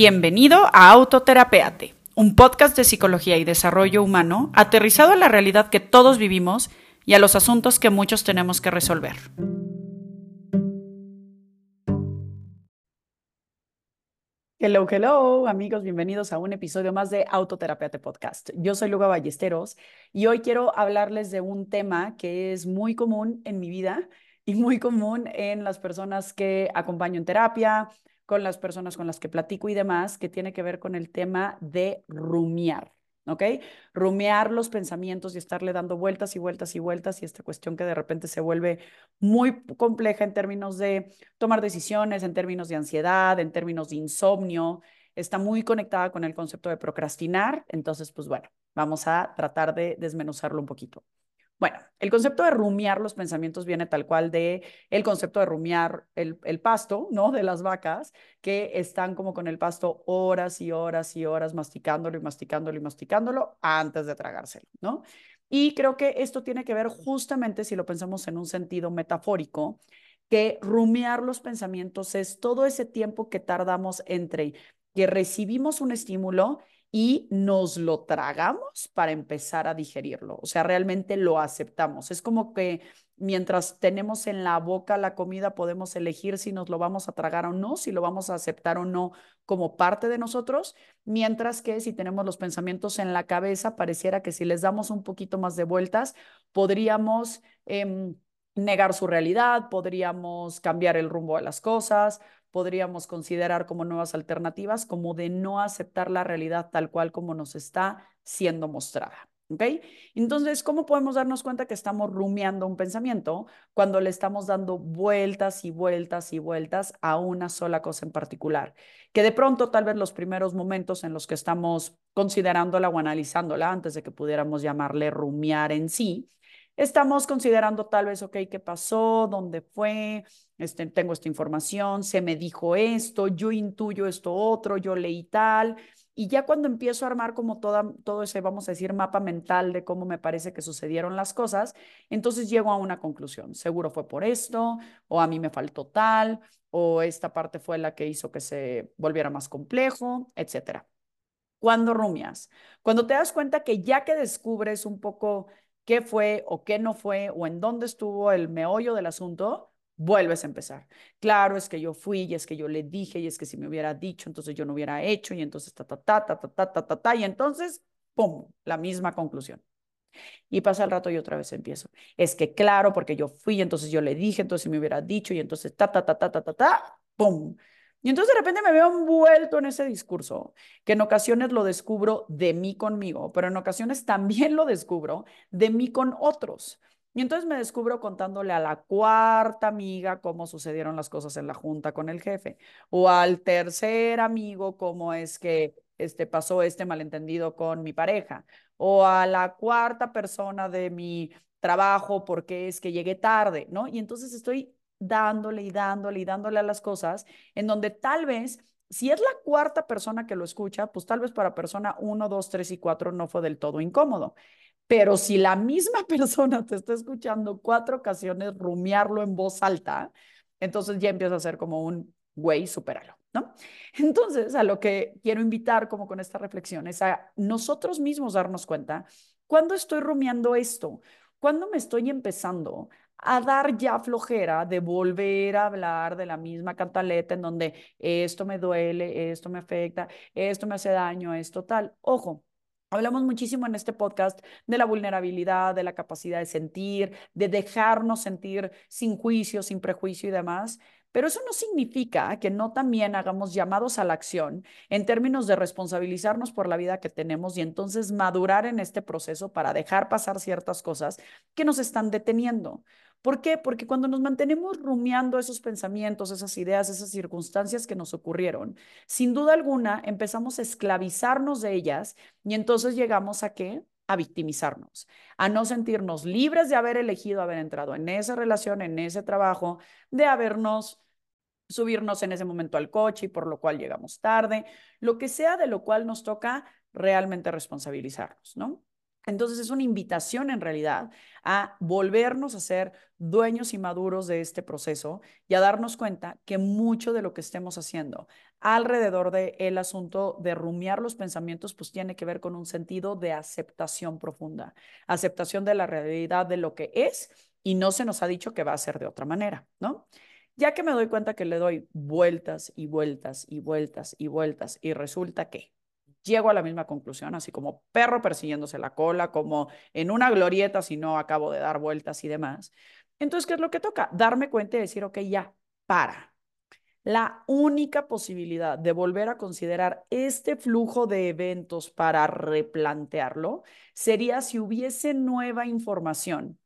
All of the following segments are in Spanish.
Bienvenido a Autoterapeate, un podcast de psicología y desarrollo humano aterrizado a la realidad que todos vivimos y a los asuntos que muchos tenemos que resolver. Hello, hello, amigos, bienvenidos a un episodio más de Autoterapeate Podcast. Yo soy Luga Ballesteros y hoy quiero hablarles de un tema que es muy común en mi vida y muy común en las personas que acompaño en terapia, con las personas con las que platico y demás, que tiene que ver con el tema de rumiar. ¿ok? Rumiar los pensamientos y estarle dando vueltas y vueltas y vueltas y esta cuestión que de repente se vuelve muy compleja en términos de tomar decisiones, en términos de ansiedad, en términos de insomnio, está muy conectada con el concepto de procrastinar, entonces, pues bueno, vamos a tratar de desmenuzarlo un poquito. Bueno, el concepto de rumiar los pensamientos viene tal cual de el concepto de rumiar el, el, pasto, ¿no? De las vacas que están como con el pasto horas y horas y horas masticándolo y masticándolo y masticándolo antes de tragárselo, ¿no? Y creo que esto tiene que ver justamente, si lo pensamos en un sentido metafórico, que rumiar los pensamientos es todo ese tiempo que tardamos entre que recibimos un estímulo y nos lo tragamos para empezar a digerirlo. O sea, realmente lo aceptamos. Es como que mientras tenemos en la boca la comida, podemos elegir si nos lo vamos a tragar o no, si lo vamos a aceptar o no como parte de nosotros, mientras que si tenemos los pensamientos en la cabeza, pareciera que si les damos un poquito más de vueltas, podríamos... Em, negar su realidad, podríamos cambiar el rumbo de las cosas, podríamos considerar como nuevas alternativas, como de no aceptar la realidad tal cual como nos está siendo mostrada. ¿Ok? Entonces, ¿cómo podemos darnos cuenta que estamos rumiando un pensamiento cuando le estamos dando vueltas y vueltas y vueltas a una sola cosa en particular? Que de pronto, tal vez los primeros momentos en los que estamos considerándola o analizándola, antes de que pudiéramos llamarle rumiar en sí, estamos considerando tal vez, ok, ¿qué pasó? ¿Dónde fue? Este, tengo esta información, se me dijo esto, yo intuyo esto otro, yo leí tal. Y ya cuando empiezo a armar como toda, todo ese, vamos a decir, mapa mental de cómo me parece que sucedieron las cosas, entonces llego a una conclusión. Seguro fue por esto, o a mí me faltó tal, o esta parte fue la que hizo que se volviera más complejo, etcétera. Cuando rumias, cuando te das cuenta que ya que descubres un poco qué fue o qué no fue o en dónde estuvo el meollo del asunto, vuelves a empezar. Claro, es que yo fui y es que yo le dije y es que si me hubiera dicho, entonces yo no hubiera hecho y entonces ta, ta, ta, ta, ta, ta, ta, ta, ta y entonces, ¡pum!, la misma conclusión. Y pasa el rato y otra vez empiezo. Es que claro, porque yo fui, entonces yo le dije, entonces si me hubiera dicho y entonces ta, ta, ta, ta, ta, ta, ta, ¡pum! Y entonces de repente me veo envuelto en ese discurso, que en ocasiones lo descubro de mí conmigo, pero en ocasiones también lo descubro de mí con otros. Y entonces me descubro contándole a la cuarta amiga cómo sucedieron las cosas en la junta con el jefe, o al tercer amigo cómo es que este, pasó este malentendido con mi pareja, o a la cuarta persona de mi trabajo porque es que llegué tarde, ¿no? Y entonces estoy dándole y dándole y dándole a las cosas, en donde tal vez, si es la cuarta persona que lo escucha, pues tal vez para persona uno, dos, tres y cuatro no fue del todo incómodo. Pero si la misma persona te está escuchando cuatro ocasiones rumiarlo en voz alta, entonces ya empieza a ser como un güey, supéralo, ¿no? Entonces, a lo que quiero invitar como con esta reflexión es a nosotros mismos darnos cuenta, ¿cuándo estoy rumiando esto? ¿Cuándo me estoy empezando a dar ya flojera de volver a hablar de la misma cantaleta en donde esto me duele, esto me afecta, esto me hace daño, esto tal. Ojo, Hablamos muchísimo en este podcast de la vulnerabilidad, de la capacidad de sentir, de dejarnos sentir sin juicio, sin prejuicio y demás. Pero eso no significa que no también hagamos llamados a la acción en términos de responsabilizarnos por la vida que tenemos y entonces madurar en este proceso para dejar pasar ciertas cosas que nos están deteniendo. ¿Por qué? Porque cuando nos mantenemos rumiando esos pensamientos, esas ideas, esas circunstancias que nos ocurrieron, sin duda alguna empezamos a esclavizarnos de ellas y entonces llegamos a qué? A victimizarnos, a no sentirnos libres de haber elegido haber entrado en esa relación, en ese trabajo, de habernos subirnos en ese momento al coche y por lo cual llegamos tarde, lo que sea de lo cual nos toca realmente responsabilizarnos, ¿no? Entonces es una invitación en realidad a volvernos a ser dueños y maduros de este proceso y a darnos cuenta que mucho de lo que estemos haciendo alrededor del el asunto de rumiar los pensamientos pues tiene que ver con un sentido de aceptación profunda, aceptación de la realidad de lo que es y no se nos ha dicho que va a ser de otra manera, ¿no? Ya que me doy cuenta que le doy vueltas y vueltas y vueltas y vueltas y resulta que llego a la misma conclusión, así como perro persiguiéndose la cola, como en una glorieta si no acabo de dar vueltas y demás. Entonces, ¿qué es lo que toca? Darme cuenta y decir, ok, ya, para. La única posibilidad de volver a considerar este flujo de eventos para replantearlo sería si hubiese nueva información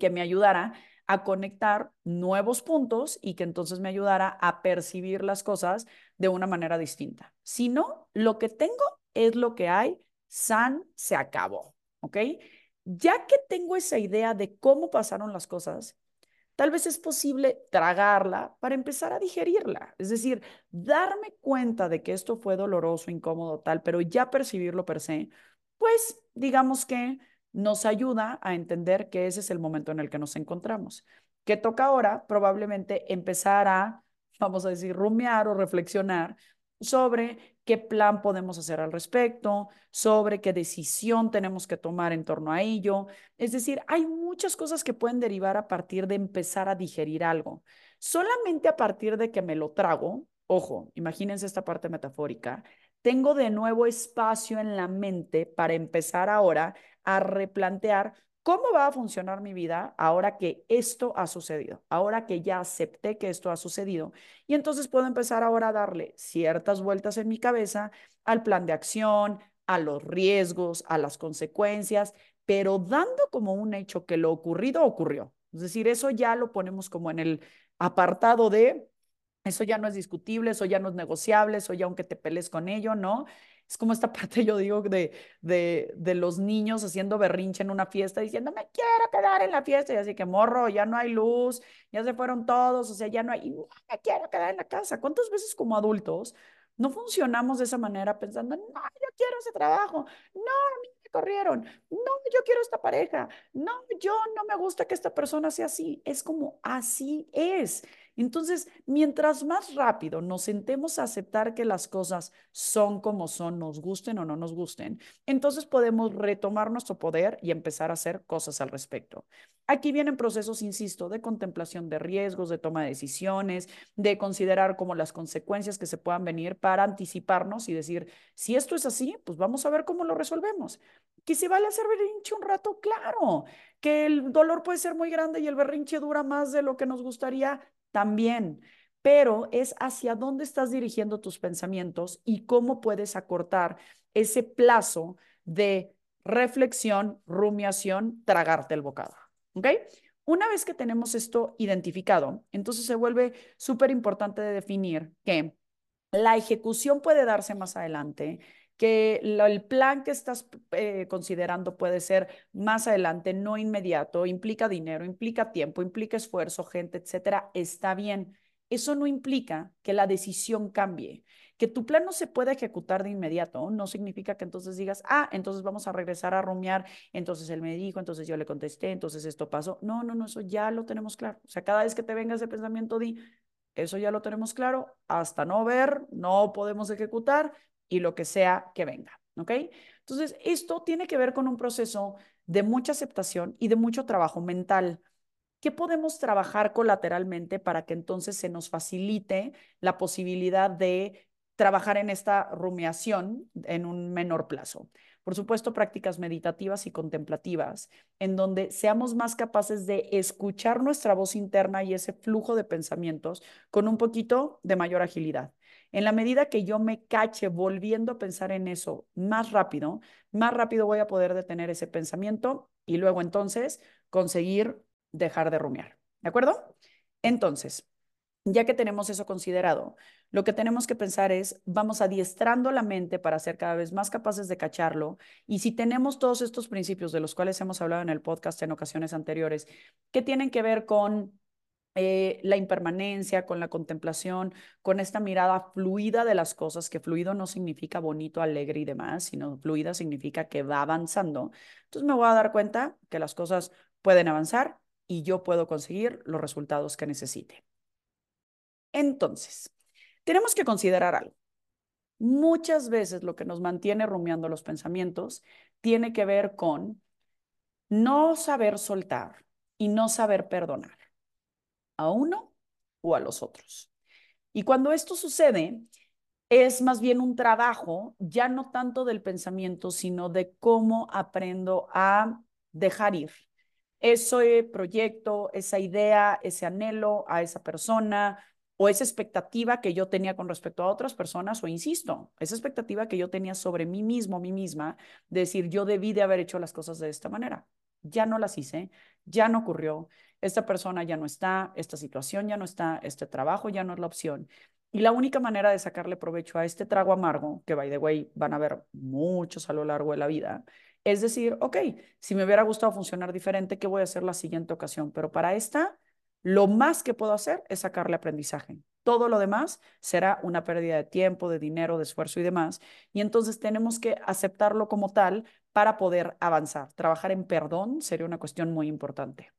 que me ayudara a conectar nuevos puntos y que entonces me ayudara a percibir las cosas de una manera distinta. Si no, lo que tengo es lo que hay, san se acabó, ¿ok? Ya que tengo esa idea de cómo pasaron las cosas, tal vez es posible tragarla para empezar a digerirla. Es decir, darme cuenta de que esto fue doloroso, incómodo, tal, pero ya percibirlo per se, pues digamos que nos ayuda a entender que ese es el momento en el que nos encontramos. Que toca ahora probablemente empezar a, vamos a decir, rumiar o reflexionar sobre qué plan podemos hacer al respecto, sobre qué decisión tenemos que tomar en torno a ello. Es decir, hay muchas cosas que pueden derivar a partir de empezar a digerir algo. Solamente a partir de que me lo trago, ojo, imagínense esta parte metafórica, tengo de nuevo espacio en la mente para empezar ahora a replantear cómo va a funcionar mi vida ahora que esto ha sucedido, ahora que ya acepté que esto ha sucedido. Y entonces puedo empezar ahora a darle ciertas vueltas en mi cabeza al plan de acción, a los riesgos, a las consecuencias, pero dando como un hecho que lo ocurrido ocurrió. Es decir, eso ya lo ponemos como en el apartado de eso ya no es discutible, eso ya no es negociable, eso ya aunque te pelees con ello, ¿no? Es como esta parte, yo digo, de, de, de los niños haciendo berrinche en una fiesta diciendo, me quiero quedar en la fiesta. Y así que, morro, ya no hay luz, ya se fueron todos, o sea, ya no hay, me quiero quedar en la casa. ¿Cuántas veces como adultos no funcionamos de esa manera pensando, no, yo quiero ese trabajo, no, a mí me corrieron, no, yo quiero esta pareja, no, yo no me gusta que esta persona sea así. Es como así es. Entonces, mientras más rápido nos sentemos a aceptar que las cosas son como son, nos gusten o no nos gusten, entonces podemos retomar nuestro poder y empezar a hacer cosas al respecto. Aquí vienen procesos, insisto, de contemplación de riesgos, de toma de decisiones, de considerar como las consecuencias que se puedan venir para anticiparnos y decir, si esto es así, pues vamos a ver cómo lo resolvemos. Que si vale hacer berrinche un rato, claro. Que el dolor puede ser muy grande y el berrinche dura más de lo que nos gustaría, también, pero es hacia dónde estás dirigiendo tus pensamientos y cómo puedes acortar ese plazo de reflexión, rumiación, tragarte el bocado. ¿Ok? Una vez que tenemos esto identificado, entonces se vuelve súper importante de definir que la ejecución puede darse más adelante, que el plan que estás eh, considerando puede ser más adelante, no inmediato, implica dinero, implica tiempo, implica esfuerzo, gente, etcétera, está bien. Eso no implica que la decisión cambie. Que tu plan no se pueda ejecutar de inmediato no significa que entonces digas, ah, entonces vamos a regresar a rumiar, entonces él me dijo, entonces yo le contesté, entonces esto pasó. No, no, no, eso ya lo tenemos claro. O sea, cada vez que te venga ese pensamiento, di, eso ya lo tenemos claro, hasta no ver, no podemos ejecutar, y lo que sea que venga, ¿ok? Entonces, esto tiene que ver con un proceso de mucha aceptación y de mucho trabajo mental. ¿Qué podemos trabajar colateralmente para que entonces se nos facilite la posibilidad de trabajar en esta rumiación en un menor plazo? Por supuesto, prácticas meditativas y contemplativas, en donde seamos más capaces de escuchar nuestra voz interna y ese flujo de pensamientos con un poquito de mayor agilidad. En la medida que yo me cache volviendo a pensar en eso más rápido, más rápido voy a poder detener ese pensamiento y luego entonces conseguir dejar de rumiar. ¿De acuerdo? Entonces, ya que tenemos eso considerado, lo que tenemos que pensar es, vamos adiestrando la mente para ser cada vez más capaces de cacharlo. Y si tenemos todos estos principios de los cuales hemos hablado en el podcast en ocasiones anteriores, que tienen que ver con eh, la impermanencia, con la contemplación, con esta mirada fluida de las cosas, que fluido no significa bonito, alegre y demás, sino fluida significa que va avanzando. Entonces me voy a dar cuenta que las cosas pueden avanzar y yo puedo conseguir los resultados que necesite. Entonces, tenemos que considerar algo. Muchas veces lo que nos mantiene rumiando los pensamientos tiene que ver con no saber soltar y no saber perdonar a uno o a los otros. Y cuando esto sucede, es más bien un trabajo, ya no tanto del pensamiento, sino de cómo aprendo a dejar ir ese proyecto, esa idea, ese anhelo a esa persona o esa expectativa que yo tenía con respecto a otras personas, o insisto, esa expectativa que yo tenía sobre mí mismo, mí misma, de decir, yo debí de haber hecho las cosas de esta manera. Ya no las hice, ya no ocurrió, esta persona ya no está, esta situación ya no está, este trabajo ya no es la opción. Y la única manera de sacarle provecho a este trago amargo, que by the way van a haber muchos a lo largo de la vida, es decir, ok, si me hubiera gustado funcionar diferente, ¿qué voy a hacer la siguiente ocasión? Pero para esta, lo más que puedo hacer es sacarle aprendizaje. Todo lo demás será una pérdida de tiempo, de dinero, de esfuerzo y demás. Y entonces tenemos que aceptarlo como tal para poder avanzar. Trabajar en perdón sería una cuestión muy importante.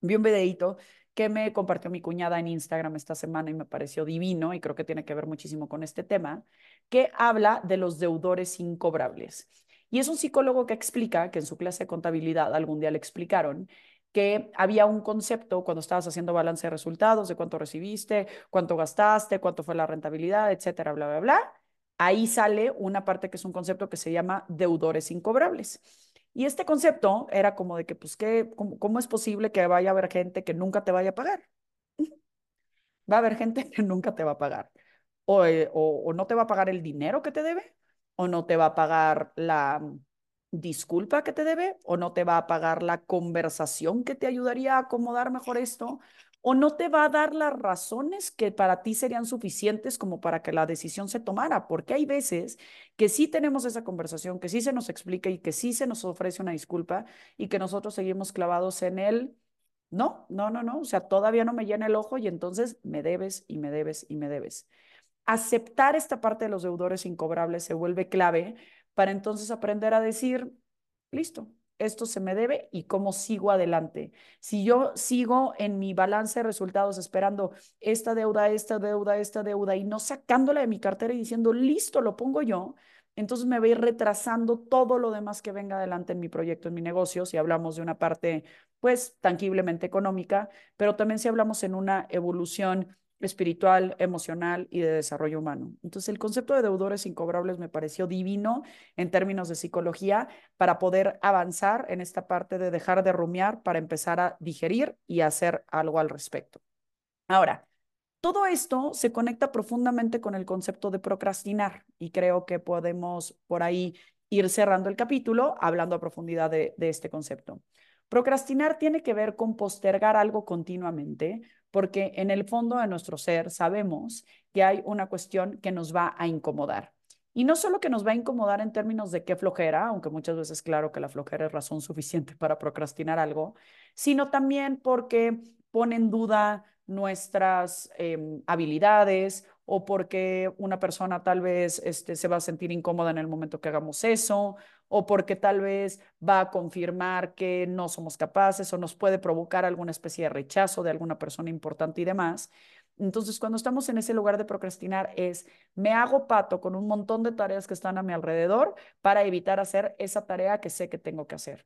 Vi un videito que me compartió mi cuñada en Instagram esta semana y me pareció divino y creo que tiene que ver muchísimo con este tema, que habla de los deudores incobrables. Y es un psicólogo que explica, que en su clase de contabilidad algún día le explicaron, que había un concepto cuando estabas haciendo balance de resultados, de cuánto recibiste, cuánto gastaste, cuánto fue la rentabilidad, etcétera, bla, bla, bla. Ahí sale una parte que es un concepto que se llama deudores incobrables. Y este concepto era como de que, pues, ¿qué, cómo, es posible que vaya a haber gente que nunca te vaya a pagar? Va a haber gente que nunca te va a pagar. Eh, o, o, no te va a pagar el dinero que te debe, o no te va a pagar la disculpa que te debe, o no te va a pagar la conversación que te ayudaría a acomodar mejor esto, o no te va a dar las razones que para ti serían suficientes como para que la decisión se tomara, porque hay veces que sí tenemos esa conversación, que sí se nos explica y que sí se nos ofrece una disculpa y que nosotros seguimos clavados en él. No, no, no, no, o sea, todavía no me llena el ojo y entonces me debes y me debes y me debes. Aceptar esta parte de los deudores incobrables se vuelve clave para entonces aprender a decir, listo, esto se me debe y cómo sigo adelante. Si yo sigo en mi balance de resultados esperando esta deuda, esta deuda, esta deuda y no sacándola de mi cartera y diciendo, listo, lo pongo yo, entonces me voy retrasando todo lo demás que venga adelante en mi proyecto, en mi negocio, si hablamos de una parte, pues, tangiblemente económica, pero también si hablamos en una evolución espiritual, emocional y de desarrollo humano. Entonces, el concepto de deudores incobrables me pareció divino en términos de psicología para poder avanzar en esta parte de dejar de rumiar para empezar a digerir y hacer algo al respecto. Ahora, todo esto se conecta profundamente con el concepto de procrastinar y creo que podemos por ahí ir cerrando el capítulo hablando a profundidad de, de este concepto. Procrastinar tiene que ver con postergar algo continuamente, porque en el fondo de nuestro ser sabemos que hay una cuestión que nos va a incomodar. Y no solo que nos va a incomodar en términos de qué flojera, aunque muchas veces claro que la flojera es razón suficiente para procrastinar algo, sino también porque pone en duda nuestras em, habilidades o porque una persona tal vez este, se va a sentir incómoda en el momento que hagamos eso o porque tal vez va a confirmar que no somos capaces o nos puede provocar alguna especie de rechazo de alguna persona importante y demás. Entonces, cuando estamos en ese lugar de procrastinar es, me hago pato con un montón de tareas que están a mi alrededor para evitar hacer esa tarea que sé que tengo que hacer.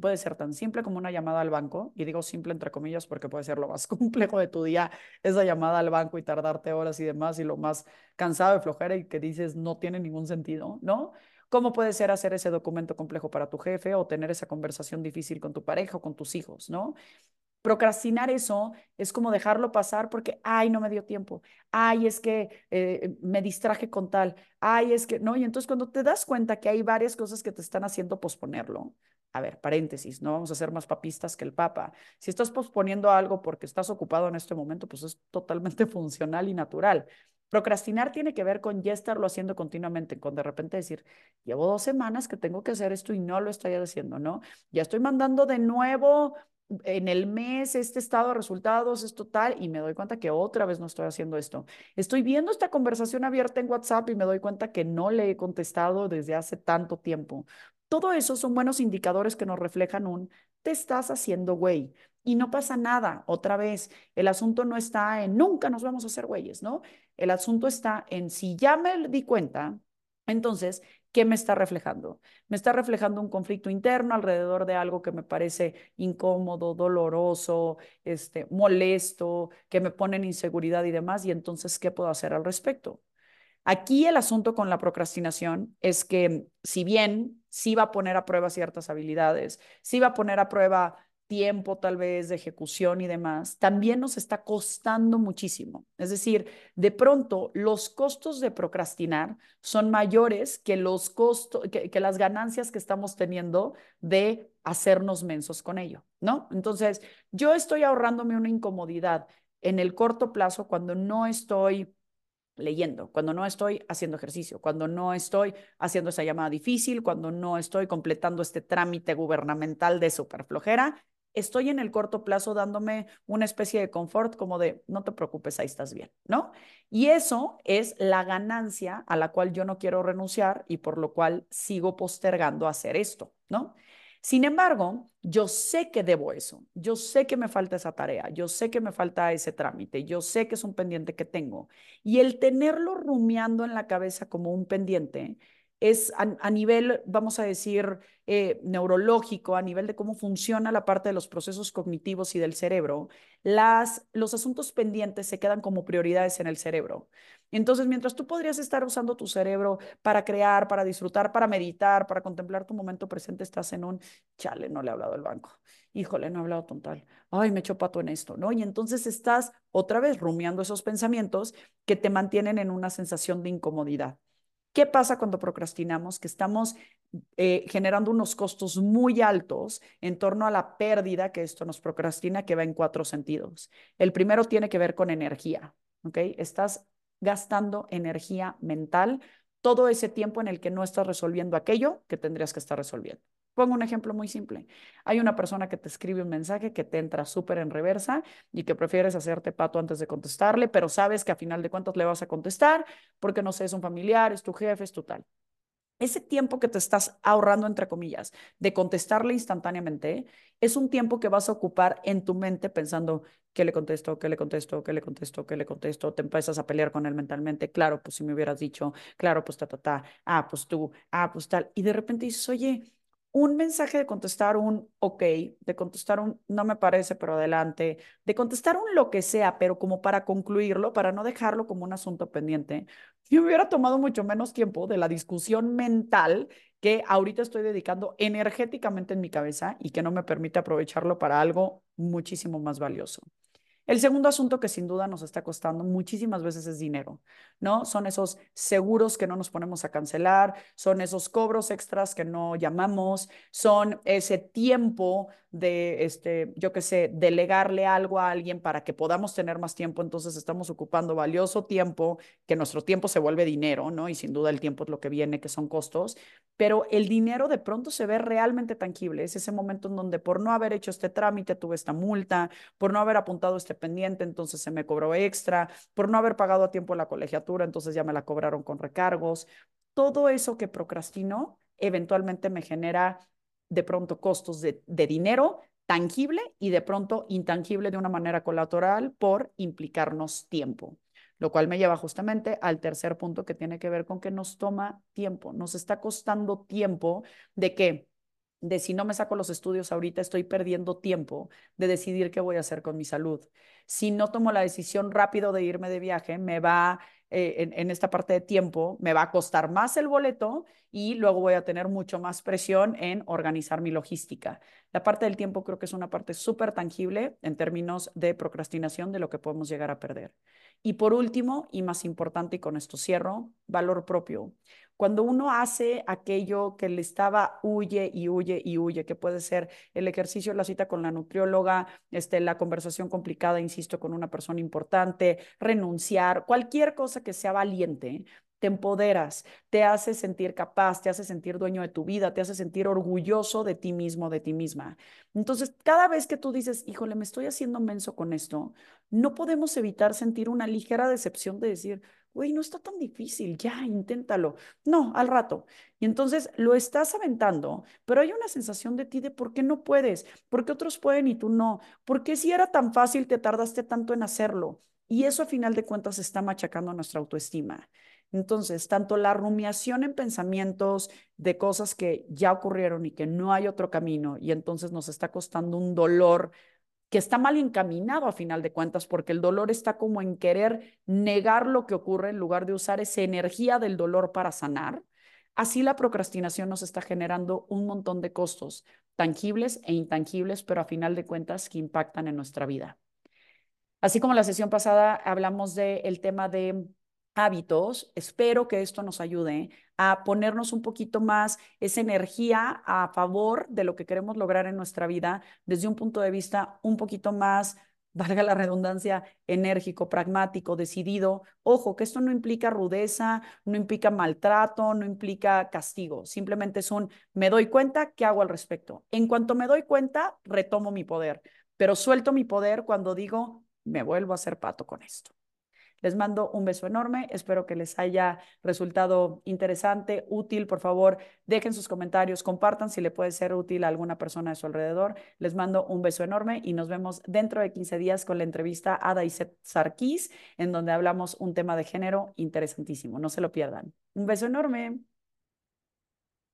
Puede ser tan simple como una llamada al banco, y digo simple entre comillas porque puede ser lo más complejo de tu día, esa llamada al banco y tardarte horas y demás, y lo más cansado de flojera y que dices no tiene ningún sentido, ¿no? ¿Cómo puede ser hacer ese documento complejo para tu jefe o tener esa conversación difícil con tu pareja o con tus hijos, ¿no? Procrastinar eso es como dejarlo pasar porque, ay, no me dio tiempo, ay, es que eh, me distraje con tal, ay, es que, ¿no? Y entonces cuando te das cuenta que hay varias cosas que te están haciendo posponerlo, a ver, paréntesis, no vamos a ser más papistas que el Papa. Si estás posponiendo algo porque estás ocupado en este momento, pues es totalmente funcional y natural. Procrastinar tiene que ver con ya estarlo haciendo continuamente, con de repente decir, llevo dos semanas que tengo que hacer esto y no lo estoy haciendo, ¿no? Ya estoy mandando de nuevo en el mes este estado de resultados es total y me doy cuenta que otra vez no estoy haciendo esto. Estoy viendo esta conversación abierta en WhatsApp y me doy cuenta que no le he contestado desde hace tanto tiempo. Todo eso son buenos indicadores que nos reflejan un te estás haciendo güey. Y no pasa nada, otra vez, el asunto no está en nunca nos vamos a hacer güeyes, ¿no? El asunto está en si ya me di cuenta, entonces, ¿qué me está reflejando? Me está reflejando un conflicto interno alrededor de algo que me parece incómodo, doloroso, este, molesto, que me pone en inseguridad y demás, y entonces, ¿qué puedo hacer al respecto? Aquí el asunto con la procrastinación es que si bien sí va a poner a prueba ciertas habilidades, sí va a poner a prueba tiempo tal vez de ejecución y demás, también nos está costando muchísimo. Es decir, de pronto los costos de procrastinar son mayores que los costos, que, que las ganancias que estamos teniendo de hacernos mensos con ello, ¿no? Entonces, yo estoy ahorrándome una incomodidad en el corto plazo cuando no estoy leyendo, cuando no estoy haciendo ejercicio, cuando no estoy haciendo esa llamada difícil, cuando no estoy completando este trámite gubernamental de superflojera, estoy en el corto plazo dándome una especie de confort como de, no te preocupes, ahí estás bien, ¿no? Y eso es la ganancia a la cual yo no quiero renunciar y por lo cual sigo postergando hacer esto, ¿no? Sin embargo, yo sé que debo eso, yo sé que me falta esa tarea, yo sé que me falta ese trámite, yo sé que es un pendiente que tengo. Y el tenerlo rumiando en la cabeza como un pendiente es a, nivel, vamos a decir, eh, neurológico, a nivel de cómo funciona la parte de los procesos cognitivos y del cerebro, las, los asuntos pendientes se quedan como prioridades en el cerebro. Entonces, mientras tú podrías estar usando tu cerebro para crear, para disfrutar, para meditar, para contemplar tu momento presente, estás en un, chale, no le he hablado al banco, híjole, no he hablado tontal, ay, me echo pato en esto, ¿no? Y entonces estás otra vez rumiando esos pensamientos que te mantienen en una sensación de incomodidad. ¿Qué pasa cuando procrastinamos? Que estamos eh, generando unos costos muy altos en torno a la pérdida que esto nos procrastina, que va en cuatro sentidos. El primero tiene que ver con energía, ¿ok? Estás gastando energía mental todo ese tiempo en el que no estás resolviendo aquello que tendrías que estar resolviendo. Pongo un ejemplo muy simple. Hay una persona que te escribe un mensaje que te entra súper en reversa y que prefieres hacerte pato antes de contestarle, pero sabes que a final de cuentas le vas a contestar porque no sé, es un familiar, es tu jefe, es tu tal. Ese tiempo que te estás ahorrando, entre comillas, de contestarle instantáneamente, es un tiempo que vas a ocupar en tu mente pensando, ¿qué le contesto? ¿Qué le contesto? ¿Qué le contesto? ¿Qué le contesto? Te empiezas a pelear con él mentalmente. Claro, pues si me hubieras dicho, claro, pues ta, ta, ta, ah, pues tú, ah, pues tal. Y de repente dices, oye, un mensaje de contestar un ok, de contestar un no me parece, pero adelante, de contestar un lo que sea, pero como para concluirlo, para no dejarlo como un asunto pendiente, yo hubiera tomado mucho menos tiempo de la discusión mental que ahorita estoy dedicando energéticamente en mi cabeza y que no me permite aprovecharlo para algo muchísimo más valioso. El segundo asunto que sin duda nos está costando muchísimas veces es dinero, ¿no? Son esos seguros que no nos ponemos a cancelar, son esos cobros extras que no llamamos, son ese tiempo de, este, yo qué sé, delegarle algo a alguien para que podamos tener más tiempo, entonces estamos ocupando valioso tiempo, que nuestro tiempo se vuelve dinero, ¿no? Y sin duda el tiempo es lo que viene, que son costos, pero el dinero de pronto se ve realmente tangible, es ese momento en donde por no haber hecho este trámite tuve esta multa, por no haber apuntado este pendiente, entonces se me cobró extra, por no haber pagado a tiempo la colegiatura, entonces ya me la cobraron con recargos. Todo eso que procrastino eventualmente me genera de pronto costos de, dinero tangible y de pronto intangible de una manera colateral por implicarnos tiempo lo cual me lleva justamente al tercer punto que tiene que ver con que nos toma tiempo, nos está costando tiempo de que de si no me saco los estudios ahorita, estoy perdiendo tiempo de decidir qué voy a hacer con mi salud. Si no tomo la decisión rápido de irme de viaje, me va eh, en, esta parte de tiempo, me va a costar más el boleto y luego voy a tener mucho más presión en organizar mi logística. La parte del tiempo creo que es una parte súper tangible en términos de procrastinación de lo que podemos llegar a perder. Y por último, y más importante, y con esto cierro, valor propio. Cuando uno hace aquello que le estaba huye y huye y huye, que puede ser el ejercicio, la cita con la nutrióloga, este, la conversación complicada, insisto, con una persona importante, renunciar, cualquier cosa que sea valiente, te empoderas, te hace sentir capaz, te hace sentir dueño de tu vida, te hace sentir orgulloso de ti mismo, de ti misma. Entonces, cada vez que tú dices, híjole, me estoy haciendo menso con esto, no podemos evitar sentir una ligera decepción de decir, güey, no está tan difícil, ya, inténtalo. No, al rato. Y entonces lo estás aventando, pero hay una sensación de ti de por qué no puedes, por qué otros pueden y tú no, por qué si era tan fácil te tardaste tanto en hacerlo. Y eso a final de cuentas está machacando nuestra autoestima. Entonces, tanto la rumiación en pensamientos de cosas que ya ocurrieron y que no hay otro camino, y entonces nos está costando un dolor que está mal encaminado a final de cuentas, porque el dolor está como en querer negar lo que ocurre en lugar de usar esa energía del dolor para sanar. Así la procrastinación nos está generando un montón de costos tangibles e intangibles, pero a final de cuentas que impactan en nuestra vida. Así como la sesión pasada hablamos del tema de hábitos, espero que esto nos ayude a ponernos un poquito más esa energía a favor de lo que queremos lograr en nuestra vida desde un punto de vista un poquito más, valga la redundancia, enérgico, pragmático, decidido. Ojo, que esto no implica rudeza, no implica maltrato, no implica castigo, simplemente es un me doy cuenta, ¿qué hago al respecto? En cuanto me doy cuenta, retomo mi poder, pero suelto mi poder cuando digo, me vuelvo a hacer pato con esto. Les mando un beso enorme. Espero que les haya resultado interesante, útil. Por favor, dejen sus comentarios, compartan si le puede ser útil a alguna persona de su alrededor. Les mando un beso enorme y nos vemos dentro de 15 días con la entrevista a Daiset Sarkis, en donde hablamos un tema de género interesantísimo. No se lo pierdan. Un beso enorme.